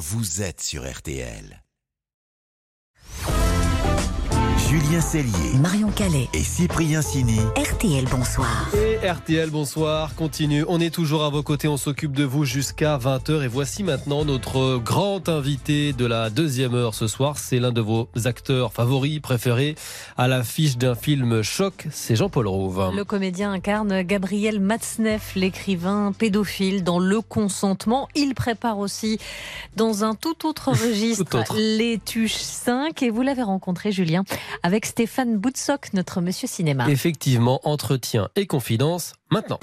vous êtes sur RTL. Julien Cellier, Marion Calais, et Cyprien Sini. RTL Bonsoir. RTL, bonsoir, continue. On est toujours à vos côtés, on s'occupe de vous jusqu'à 20h. Et voici maintenant notre grand invité de la deuxième heure ce soir. C'est l'un de vos acteurs favoris, préférés, à l'affiche d'un film choc, c'est Jean-Paul Rouve. Le comédien incarne Gabriel Matzneff, l'écrivain pédophile dans Le Consentement. Il prépare aussi dans un tout autre registre Tout autre. Les Tuches 5. Et vous l'avez rencontré, Julien, avec Stéphane Boutsock, notre monsieur cinéma. Effectivement, entretien et confidence maintenant.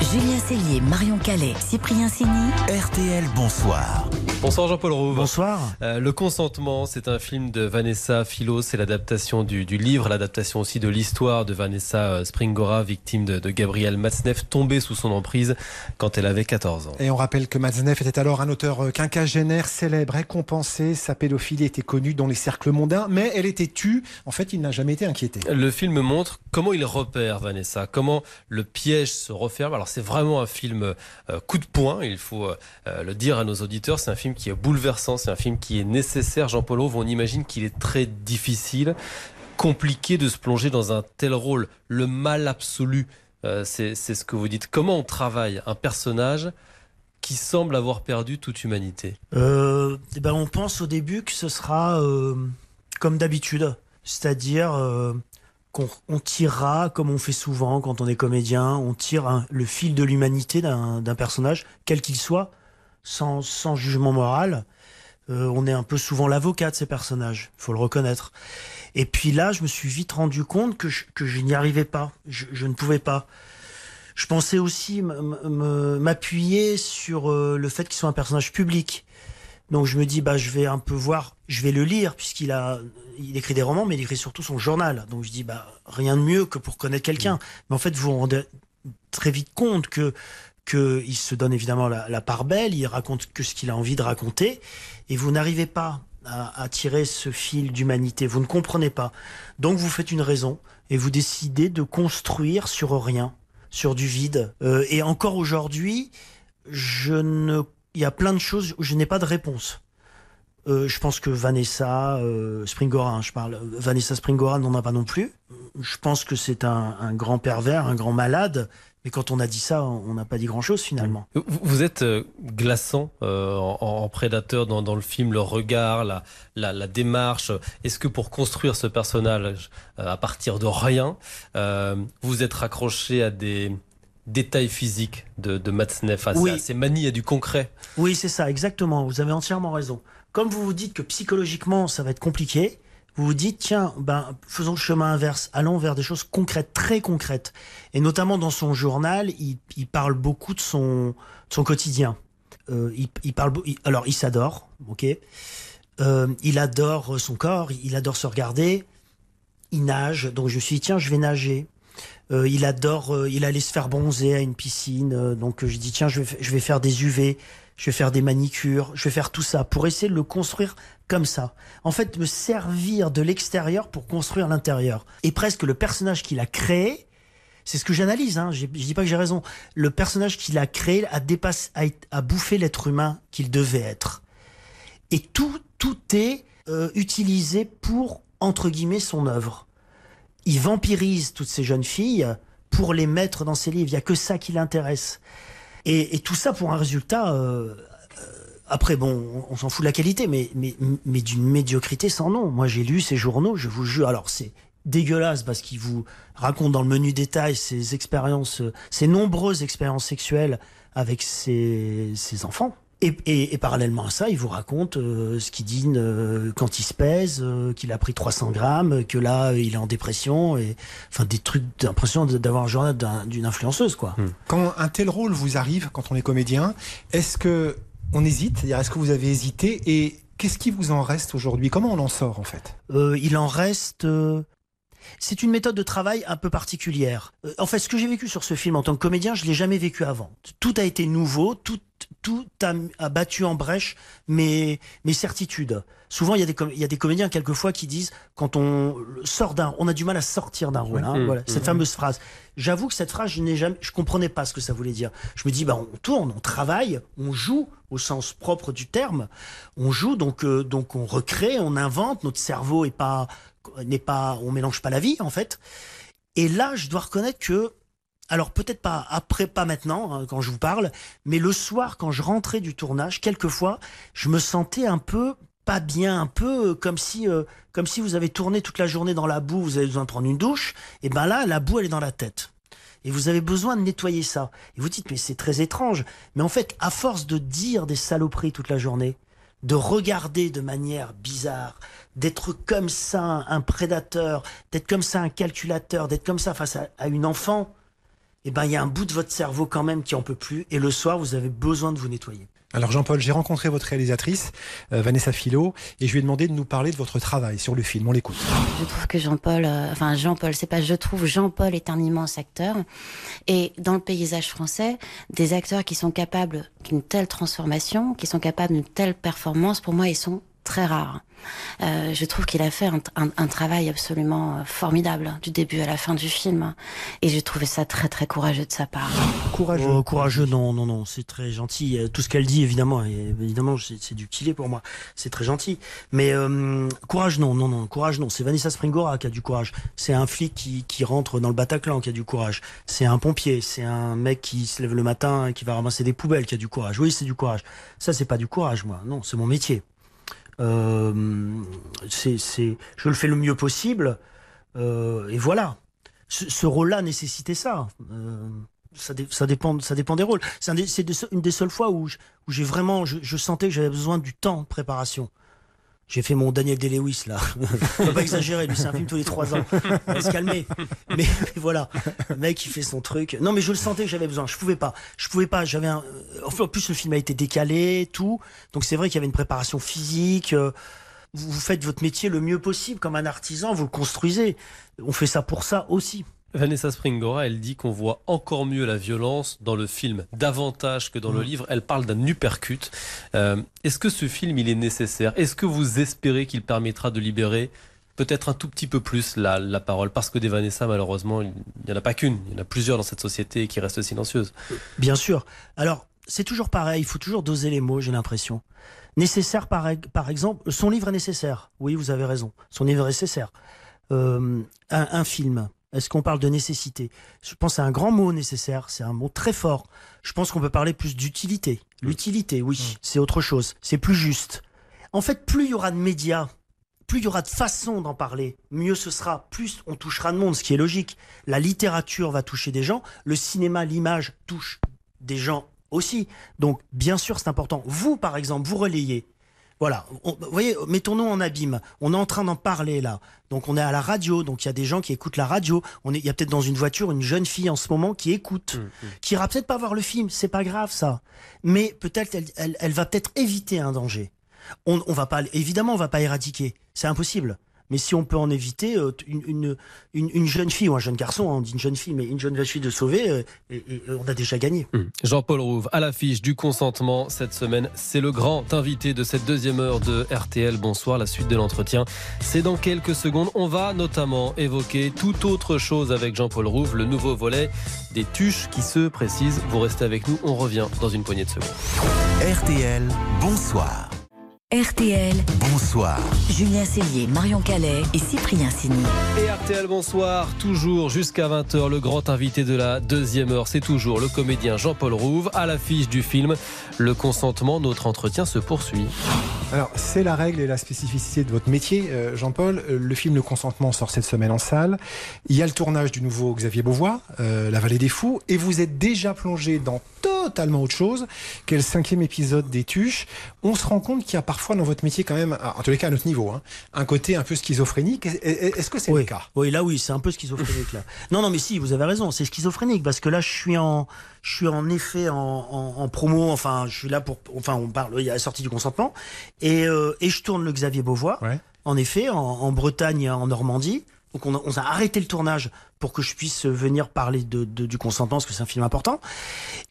Julien Cellier, Marion Calais, Cyprien Sini. RTL, bonsoir. Bonsoir Jean-Paul Rouve. Bonsoir. Euh, le consentement, c'est un film de Vanessa Philo, c'est l'adaptation du, du livre, l'adaptation aussi de l'histoire de Vanessa euh, Springora, victime de, de Gabriel Matzneff, tombée sous son emprise quand elle avait 14 ans. Et on rappelle que Matzneff était alors un auteur euh, quinquagénaire célèbre, récompensé. Sa pédophilie était connue dans les cercles mondains, mais elle était tue. En fait, il n'a jamais été inquiété. Le film montre comment il repère Vanessa, comment le piège se referme. Alors c'est vraiment un film euh, coup de poing, il faut euh, euh, le dire à nos auditeurs, c'est un film qui est bouleversant, c'est un film qui est nécessaire. Jean-Paul Rouve, on imagine qu'il est très difficile, compliqué de se plonger dans un tel rôle. Le mal absolu, c'est ce que vous dites. Comment on travaille un personnage qui semble avoir perdu toute humanité? Euh, eh ben, on pense au début que ce sera comme d'habitude, c'est-à-dire on tirera, comme on fait souvent quand on est comédien, on tire le fil de l'humanité d'un personnage, quel qu'il soit, sans, jugement moral. Euh, on est un peu souvent l'avocat de ces personnages, faut le reconnaître. Et puis là, je me suis vite rendu compte que je, n'y arrivais pas, je, ne pouvais pas. Je pensais aussi m'appuyer sur euh, le fait qu'il soit un personnage public. Donc je me dis bah je vais un peu voir, je vais le lire puisqu'il a il écrit des romans mais il écrit surtout son journal. Donc je dis bah rien de mieux que pour connaître quelqu'un. Mais en fait vous vous rendez très vite compte que que il se donne évidemment la, la part belle, il raconte que ce qu'il a envie de raconter et vous n'arrivez pas à, à tirer ce fil d'humanité, vous ne comprenez pas. Donc vous faites une raison et vous décidez de construire sur rien, sur du vide. Euh, et encore aujourd'hui, je ne, il y a plein de choses où je n'ai pas de réponse. Euh, je pense que Vanessa euh, Springora, hein, je parle, euh, Vanessa Springora n'en a pas non plus. Je pense que c'est un, grand pervers, un grand malade. Mais quand on a dit ça, on n'a pas dit grand-chose finalement. Vous, êtes euh, glaçant en, prédateur dans, le film, le regard, la, la, démarche. Est-ce que pour construire ce personnage à partir de rien, vous êtes raccroché à des détails physiques de, de Matzneff, à, Oui. à ses manies, du concret Oui, c'est ça, exactement. Vous avez entièrement raison. Comme vous vous dites que psychologiquement, ça va être compliqué, vous vous dites, tiens, ben, faisons le chemin inverse, allons vers des choses concrètes, très concrètes. Et notamment dans son journal, il, il parle beaucoup de son, de son quotidien. Euh, il, il parle, il- alors, il s'adore, ok. Euh, il adore son corps, il adore se regarder. Il nage, donc je me suis dit, tiens, je vais nager. Euh, il adore, euh, il allait se faire bronzer à une piscine, euh, donc je dis tiens, je vais, je vais faire des UV, je vais faire des manicures, je vais faire tout ça pour essayer de le construire comme ça. En fait, me servir de l'extérieur pour construire l'intérieur. Et presque le personnage qu'il a créé, c'est ce que j'analyse, hein, je dis pas que j'ai raison. Le personnage qu'il a créé a dépassé, a, a bouffé l'être humain qu'il devait être. Et tout, tout est euh, utilisé pour entre guillemets son œuvre il vampirise toutes ces jeunes filles pour les mettre dans ses livres. Il y a que ça qui l'intéresse. Et, et tout ça pour un résultat. euh, euh, après, bon, on, s'en fout de la qualité, mais, mais, mais d'une médiocrité sans nom. Moi, j'ai lu ces journaux, je vous jure. Alors, c'est dégueulasse parce qu'il vous raconte dans le menu détail ses expériences, ses nombreuses expériences sexuelles avec ses enfants. Et, et, et parallèlement à ça, il vous raconte euh, ce qu'il dit euh, quand il se pèse, euh, qu'il a pris 300 grammes, que là il est en dépression, et enfin des trucs d'impression d'avoir un journal d'un- d'une influenceuse quoi. Quand un tel rôle vous arrive, quand on est comédien, est-ce que on hésite? C'est-à-dire, Est-ce que vous avez hésité? Et qu'est-ce qui vous en reste aujourd'hui? Comment on en sort en fait? Euh, il en reste. euh, C'est une méthode de travail un peu particulière. Euh, en fait, ce que j'ai vécu sur ce film en tant que comédien, je l'ai jamais vécu avant. Tout a été nouveau, tout, tout a, a battu en brèche mes, mes certitudes. Souvent, il y, a des com- il y a des comédiens, quelquefois, qui disent, quand on sort d'un, on a du mal à sortir d'un rôle. hein, Mmh, voilà, mmh. cette fameuse phrase. J'avoue que cette phrase, je n'ai jamais, je comprenais pas ce que ça voulait dire. Je me dis, bah, on tourne, on travaille, on joue au sens propre du terme. On joue, donc, euh, donc on recrée, on invente. Notre cerveau est pas, n'est pas, on mélange pas la vie, en fait. Et là, je dois reconnaître que, alors peut-être pas après, pas maintenant, hein, quand je vous parle, mais le soir, quand je rentrais du tournage, quelquefois, je me sentais un peu pas bien, un peu euh, comme si, euh, comme si vous avez tourné toute la journée dans la boue, vous avez besoin de prendre une douche, et ben là, la boue, elle est dans la tête. Et vous avez besoin de nettoyer ça. Et vous dites, mais c'est très étrange. Mais en fait, à force de dire des saloperies toute la journée, de regarder de manière bizarre, d'être comme ça un prédateur, d'être comme ça un calculateur, d'être comme ça face à, une enfant, eh ben il y a un bout de votre cerveau quand même qui en peut plus. Et le soir, vous avez besoin de vous nettoyer. Alors Jean-Paul, j'ai rencontré votre réalisatrice, euh, Vanessa Philo, et je lui ai demandé de nous parler de votre travail sur le film. On l'écoute. Je trouve que Jean-Paul, euh, enfin Jean-Paul, c'est pas je trouve, Jean-Paul est un immense acteur. Et dans le paysage français, des acteurs qui sont capables d'une telle transformation, qui sont capables d'une telle performance, pour moi, ils sont très rares. Euh, je trouve qu'il a fait un, un- un travail absolument euh, formidable du début à la fin du film. Et j'ai trouvé ça très très courageux de sa part. Courageux. Oh, courageux, non, non, non, c'est très gentil. Euh, Tout ce qu'elle dit, évidemment, et évidemment, c'est c'est du kilé pour moi. C'est très gentil. Mais euh, courage, non, non, non, courage, non. C'est Vanessa Springora qui a du courage. C'est un flic qui, qui rentre dans le Bataclan qui a du courage. C'est un pompier. C'est un mec qui se lève le matin et qui va ramasser des poubelles qui a du courage. Oui, c'est du courage. Ça, c'est pas du courage, moi. Non, c'est mon métier. Euh, c'est, c'est, je le fais le mieux possible. Euh, et voilà. Ce, ce rôle-là nécessitait ça. Euh, ça, ça dépend, ça dépend des rôles. C'est, une des seules fois où, où j'ai vraiment, je, je sentais que j'avais besoin du temps de préparation. J'ai fait mon Daniel Day-Lewis là. Faut pas exagérer, lui c'est un film tous les trois ans. On va se calmer. Mais, mais voilà, le mec il fait son truc. Non mais je le sentais que j'avais besoin. Je pouvais pas. Je pouvais pas. J'avais un. euh, en plus le film a été décalé, tout. Donc c'est vrai qu'il y avait une préparation physique. euh, Vous, vous faites votre métier le mieux possible comme un artisan. Vous le construisez. On fait ça pour ça aussi. Vanessa Springora, elle dit qu'on voit encore mieux la violence dans le film, davantage que dans le Mm. livre. Elle parle d'un uppercut. Euh, Est-ce que ce film, il est nécessaire? Est-ce que vous espérez qu'il permettra de libérer peut-être un tout petit peu plus la, la parole? Parce que des Vanessa, malheureusement, il n'y en a pas qu'une. Il y en a plusieurs dans cette société qui restent silencieuses. Bien sûr. Alors, c'est toujours pareil, il faut toujours doser les mots, j'ai l'impression. Nécessaire, par, par exemple, son livre est nécessaire. Oui, vous avez raison. Son livre est nécessaire. Euh, un, un film, est-ce qu'on parle de nécessité? Je pense à un grand mot nécessaire, c'est un mot très fort. Je pense qu'on peut parler plus d'utilité. L'utilité, oui, c'est autre chose. C'est plus juste. En fait, plus il y aura de médias, plus il y aura de façons d'en parler, mieux ce sera, plus on touchera de monde, ce qui est logique. La littérature va toucher des gens, le cinéma, l'image touche des gens aussi. Donc, bien sûr, c'est important. Vous, par exemple, vous relayez. Voilà, On- vous voyez, mettons-nous en abîme. On est en train d'en parler là. Donc on est à la radio, donc il y a des gens qui écoutent la radio. On est, il y a peut-être dans une voiture une jeune fille en ce moment qui écoute, qui ira peut-être pas voir le film. C'est pas grave ça, mais peut-être elle, elle, elle va peut-être éviter un danger. On, on va pas, évidemment, on va pas éradiquer. C'est impossible. Mais si on peut en éviter, euh, une, une, une, une jeune fille ou un jeune garçon, hein, on dit une jeune fille, mais une jeune fille de sauver, euh, et, et on a déjà gagné. Jean-Paul Rouve, à l'affiche du consentement cette semaine. C'est le grand invité de cette deuxième heure de RTL. Bonsoir, la suite de l'entretien. C'est dans quelques secondes. On va notamment évoquer toute autre chose avec Jean-Paul Rouve, le nouveau volet des tuches qui se précisent. Vous restez avec nous, on revient dans une poignée de secondes. RTL, bonsoir. RTL, Bonsoir. Julien Cellier, Marion Calais et Cyprien Sini. Et RTL, bonsoir. Toujours jusqu'à 20h, le grand invité de la deuxième heure, c'est toujours le comédien Jean-Paul Rouve. À l'affiche du film Le consentement, notre entretien se poursuit. Alors, c'est la règle et la spécificité de votre métier, euh, Jean-Paul. Euh, Le film Le Consentement sort cette semaine en salle. Il y a le tournage du nouveau Xavier Beauvois, euh, La Vallée des Fous, et vous êtes déjà plongé dans totalement autre chose, qu'est le cinquième épisode des Tuches. On se rend compte qu'il y a parfois dans votre métier quand même, en tous les cas à notre niveau, hein, un côté un peu schizophrénique. Est- est- Est-ce que c'est oui. le cas? Oui, là oui, c'est un peu schizophrénique là. Non, non, mais si, vous avez raison, c'est schizophrénique parce que là, je suis en, je suis en effet en, en, en promo. Enfin, je suis là pour, enfin, on parle, il y a la sortie du consentement et euh, et je tourne le Xavier Beauvois. Ouais. En effet, en, en Bretagne, et en Normandie. Donc on a, on a arrêté le tournage pour que je puisse venir parler de, de- du consentement, parce que c'est un film important.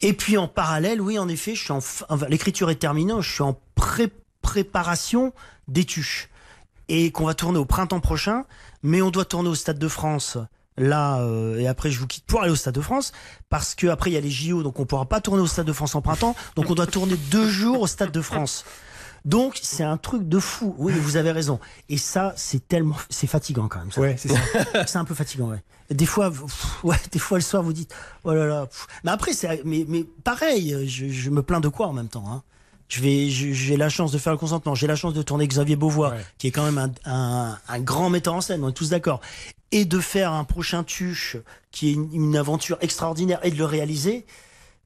Et puis en parallèle, oui, en effet, je suis en l'écriture est terminée, je suis en pré- préparation des tuches et qu'on va tourner au printemps prochain, mais on doit tourner au Stade de France. Là euh, et après je vous quitte pour aller au Stade de France parce que après il y a les JO donc on pourra pas tourner au Stade de France en printemps donc on doit tourner deux jours au Stade de France donc c'est un truc de fou oui vous avez raison et ça c'est tellement c'est fatigant quand même ça. Ouais, c'est ça. c'est un peu fatigant ouais des fois pff, ouais des fois le soir vous dites oh là là pff. mais après c'est mais mais pareil je, je me plains de quoi en même temps hein? Je vais, je- j'ai la chance de faire le consentement. J'ai la chance de tourner Xavier Beauvois, Ouais. qui est quand même un, un, un grand metteur en scène. On est tous d'accord. Et de faire un prochain tuche qui est une, une aventure extraordinaire et de le réaliser,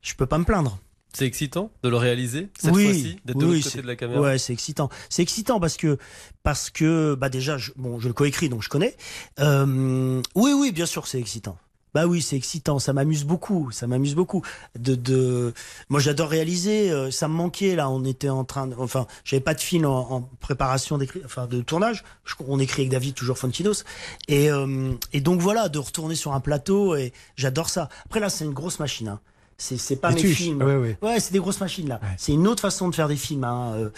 je peux pas me plaindre. C'est excitant de le réaliser cette Oui, fois-ci, d'être de oui, l'autre côté de la caméra? Ouais, c'est excitant. C'est excitant parce que parce que bah déjà, je, bon, je le coécris donc je connais. Euh, oui, oui, bien sûr, c'est excitant. Bah oui, c'est excitant. Ça m'amuse beaucoup. Ça m'amuse beaucoup. De, de, moi, j'adore réaliser. euh, ça me manquait là. On était en train. De, enfin, j'avais pas de film en, en préparation enfin de tournage. On écrit avec David toujours Fontinos. Et euh, et donc voilà, de retourner sur un plateau. Et j'adore ça. Après là, c'est une grosse machine. Hein. C'est pas Les mes tuches. films. Ouais, ouais. Ouais, c'est des grosses machines là. Ouais. C'est une autre façon de faire des films. Hein. Euh,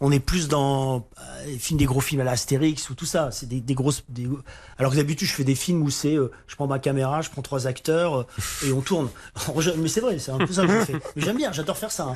on est plus dans euh, films des gros films à la Astérix ou tout ça. C'est des, des grosses. Des... Alors que d'habitude, je fais des films où c'est, euh, je prends ma caméra, je prends trois acteurs et on tourne. mais c'est vrai, c'est un peu ça que je fais. Mais j'aime bien, j'adore faire ça. hein.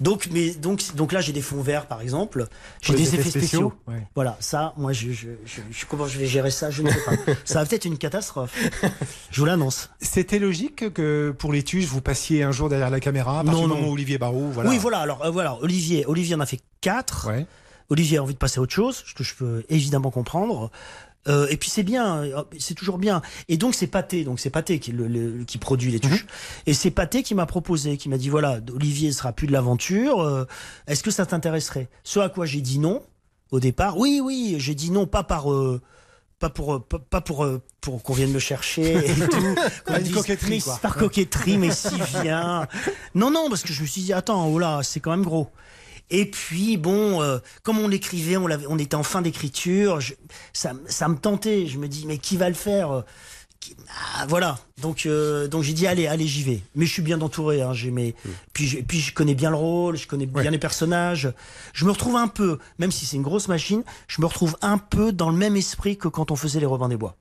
Donc, mais donc, donc là, j'ai des fonds verts par exemple. J'ai des effets spéciaux. Voilà, ça, moi, je, je, je, je- comment je vais gérer ça, je ne sais pas. ça va peut-être une catastrophe. Je vous l'annonce. C'était logique que pour les tuches, vous passiez un jour derrière la caméra, à Non, du non. moment Olivier voilà. Oui, voilà. Alors, euh, voilà, Olivier, Olivier en a fait quatre. Ouais. Olivier a envie de passer à autre chose, ce que je peux évidemment comprendre. Euh, et puis c'est bien, euh, c'est toujours bien. Et donc c'est Pâté, donc c'est Pâté qui, le- le- qui produit les tuches. Et c'est Pâté qui m'a proposé, qui m'a dit voilà, Olivier sera plus de l'aventure. euh, Est-ce que ça t'intéresserait? Ce à quoi j'ai dit non au départ. Oui, oui, j'ai dit non, pas par. euh, pas pour euh, pas, pas pour euh, pour qu'on vienne me chercher et tout une dise, coquetterie, mais quoi. par coquetterie mais si viens non non parce que je me suis dit attends oh là c'est quand même gros et puis bon, euh, comme on l'écrivait, on, on était en fin d'écriture, ça, ça me tentait. Je me dis mais qui va le faire? Ah, Voilà. Donc euh, donc j'ai dit allez allez j'y vais. Mais je suis bien entouré. Hein, j'ai mes- puis j'ai- puis je connais bien le rôle, je connais bien Ouais. les personnages. Je me retrouve un peu, même si c'est une grosse machine, je me retrouve un peu dans le même esprit que quand on faisait les Robins des Bois.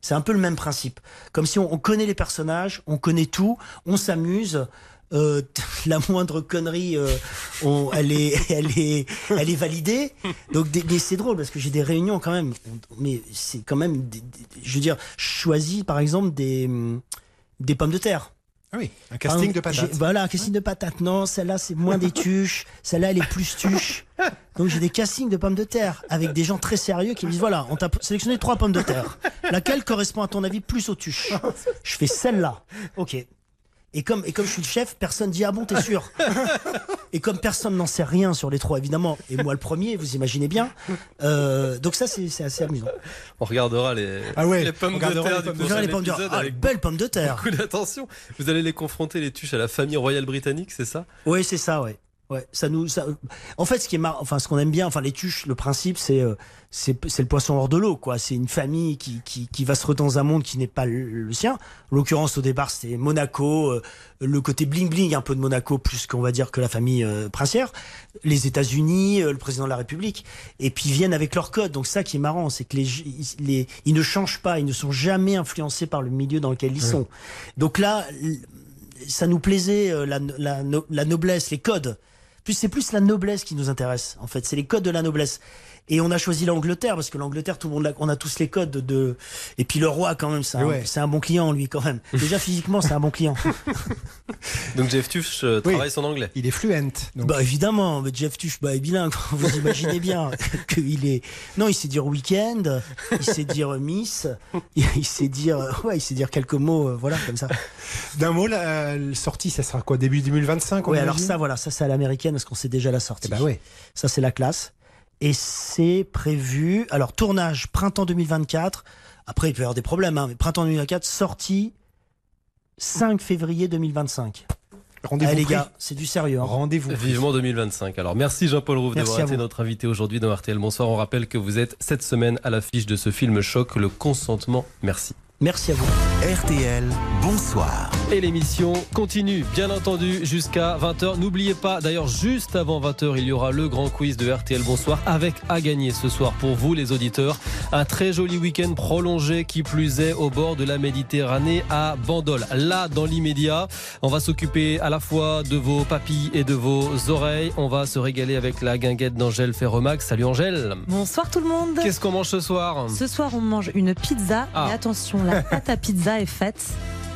C'est un peu le même principe. Comme si on, on connaît les personnages, on connaît tout, on s'amuse. Euh, la moindre connerie, euh, on- elle est, elle est, elle est validée. Donc, mais c'est drôle parce que j'ai des réunions quand même. Mais c'est quand même, des- des- je veux dire, choisis par exemple des, des pommes de terre. Ah oui, un casting de patates. Voilà, un casting de patates. Non, celle-là, c'est moins des tuches. Celle-là, elle est plus tuche. Donc, j'ai des castings de pommes de terre avec des gens très sérieux qui me disent voilà, on t'a sélectionné trois pommes de terre. Laquelle correspond, à ton avis, plus aux tuches? Je fais celle-là. Ok. Et comme, et comme je suis le chef, personne dit ah bon, t'es sûr Et comme personne n'en sait rien sur les trois, évidemment, et moi le premier, vous imaginez bien. euh, donc, ça, c'est c'est assez amusant. On regardera les, Ah ouais, les pommes on de terre les du prochain les pommes de terre. Ah, avec belles pommes de terre. beaucoup d'attention. Vous allez les confronter les tuches à la famille royale britannique, c'est ça? Oui, c'est ça, ouais. Ouais, ça nous, ça... En fait, ce qui est marrant, enfin, ce qu'on aime bien, enfin, les tuches, le principe, c'est, euh, c'est, le poisson hors de l'eau, quoi. C'est une famille qui, qui, qui va se retrouver dans un monde qui n'est pas le, le sien. En l'occurrence, au départ, c'était Monaco, euh, le côté bling bling, un peu de Monaco, plus qu'on va dire que la famille euh, princière. Les États-Unis, euh, le président de la République, et puis ils viennent avec leur code. Donc ça, qui est marrant, c'est que les, les, ils ne changent pas, ils ne sont jamais influencés par le milieu dans lequel ils sont. Donc là, ça nous plaisait euh, la, la, la noblesse, les codes. Plus c'est plus la noblesse qui nous intéresse. En fait, c'est les codes de la noblesse. Et on a choisi l'Angleterre parce que l'Angleterre, tout le monde, l'a- on a tous les codes de. Et puis le roi, quand même, c'est un, Ouais. c'est un bon client, lui, quand même. Déjà physiquement, c'est un bon client. Donc Jeff Tuch euh, Oui. travaille son anglais. Il est fluent. Donc. Bah évidemment, mais Jeff Tuch, bah est bilingue. Vous imaginez bien qu'il est. Non, il sait dire week-end, il sait dire Miss, il, sait dire, ouais, il sait dire quelques mots, euh, voilà, comme ça. D'un mot, la, sortie, ça sera quoi Début 2025 on Ouais, alors ça, voilà, ça c'est à l'américaine parce qu'on sait déjà la sortie. Eh ben ouais. Ça, c'est la classe. Et c'est prévu. Alors, tournage printemps 2024. Après, il peut y avoir des problèmes, hein, mais printemps 2024, sortie 5 février 2025. Rendez-vous Allez les gars, c'est du sérieux. hein. Rendez-vous. Vivement 2025. Alors merci Jean-Paul Rouve Merci d'avoir à été vous. notre invité aujourd'hui dans RTL Bonsoir. On rappelle que vous êtes cette semaine à l'affiche de ce film choc, Le consentement. Merci. Merci à vous. RTL, bonsoir. Et l'émission continue, bien entendu, jusqu'à 20h. N'oubliez pas, d'ailleurs, juste avant 20h, il y aura le grand quiz de RTL Bonsoir avec à gagner ce soir pour vous, les auditeurs. Un très joli week-end prolongé qui plus est au bord de la Méditerranée à Bandol. Là, dans l'immédiat, on va s'occuper à la fois de vos papilles et de vos oreilles. On va se régaler avec la guinguette d'Angèle Ferromax. Salut Angèle. Bonsoir tout le monde. Qu'est-ce qu'on mange ce soir? Ce soir, on mange une pizza. Ah. Et attention, la pâte à pizza est faite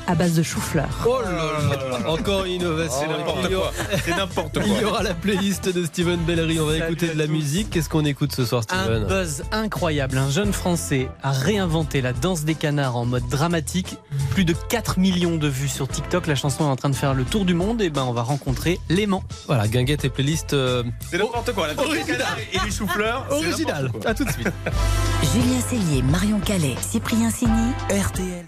à base de chou-fleur. Oh là là Encore une innovation. Il y aura- C'est n'importe Il y aura la playlist de Steven Bellery. On va Salut écouter de la tous. musique. Qu'est-ce qu'on écoute ce soir, Un Steven buzz incroyable. Un jeune Français a réinventé la danse des canards en mode dramatique. Plus de 4 millions de vues sur TikTok. La chanson est en train de faire le tour du monde. Et ben, on va rencontrer Léman. Voilà, guinguette et playlist euh, C'est n'importe quoi. La Original. et les choux-fleurs. c'est original. quoi. À tout de suite. Julien Cellier, Marion Calais, Cyprien Sini. RTL.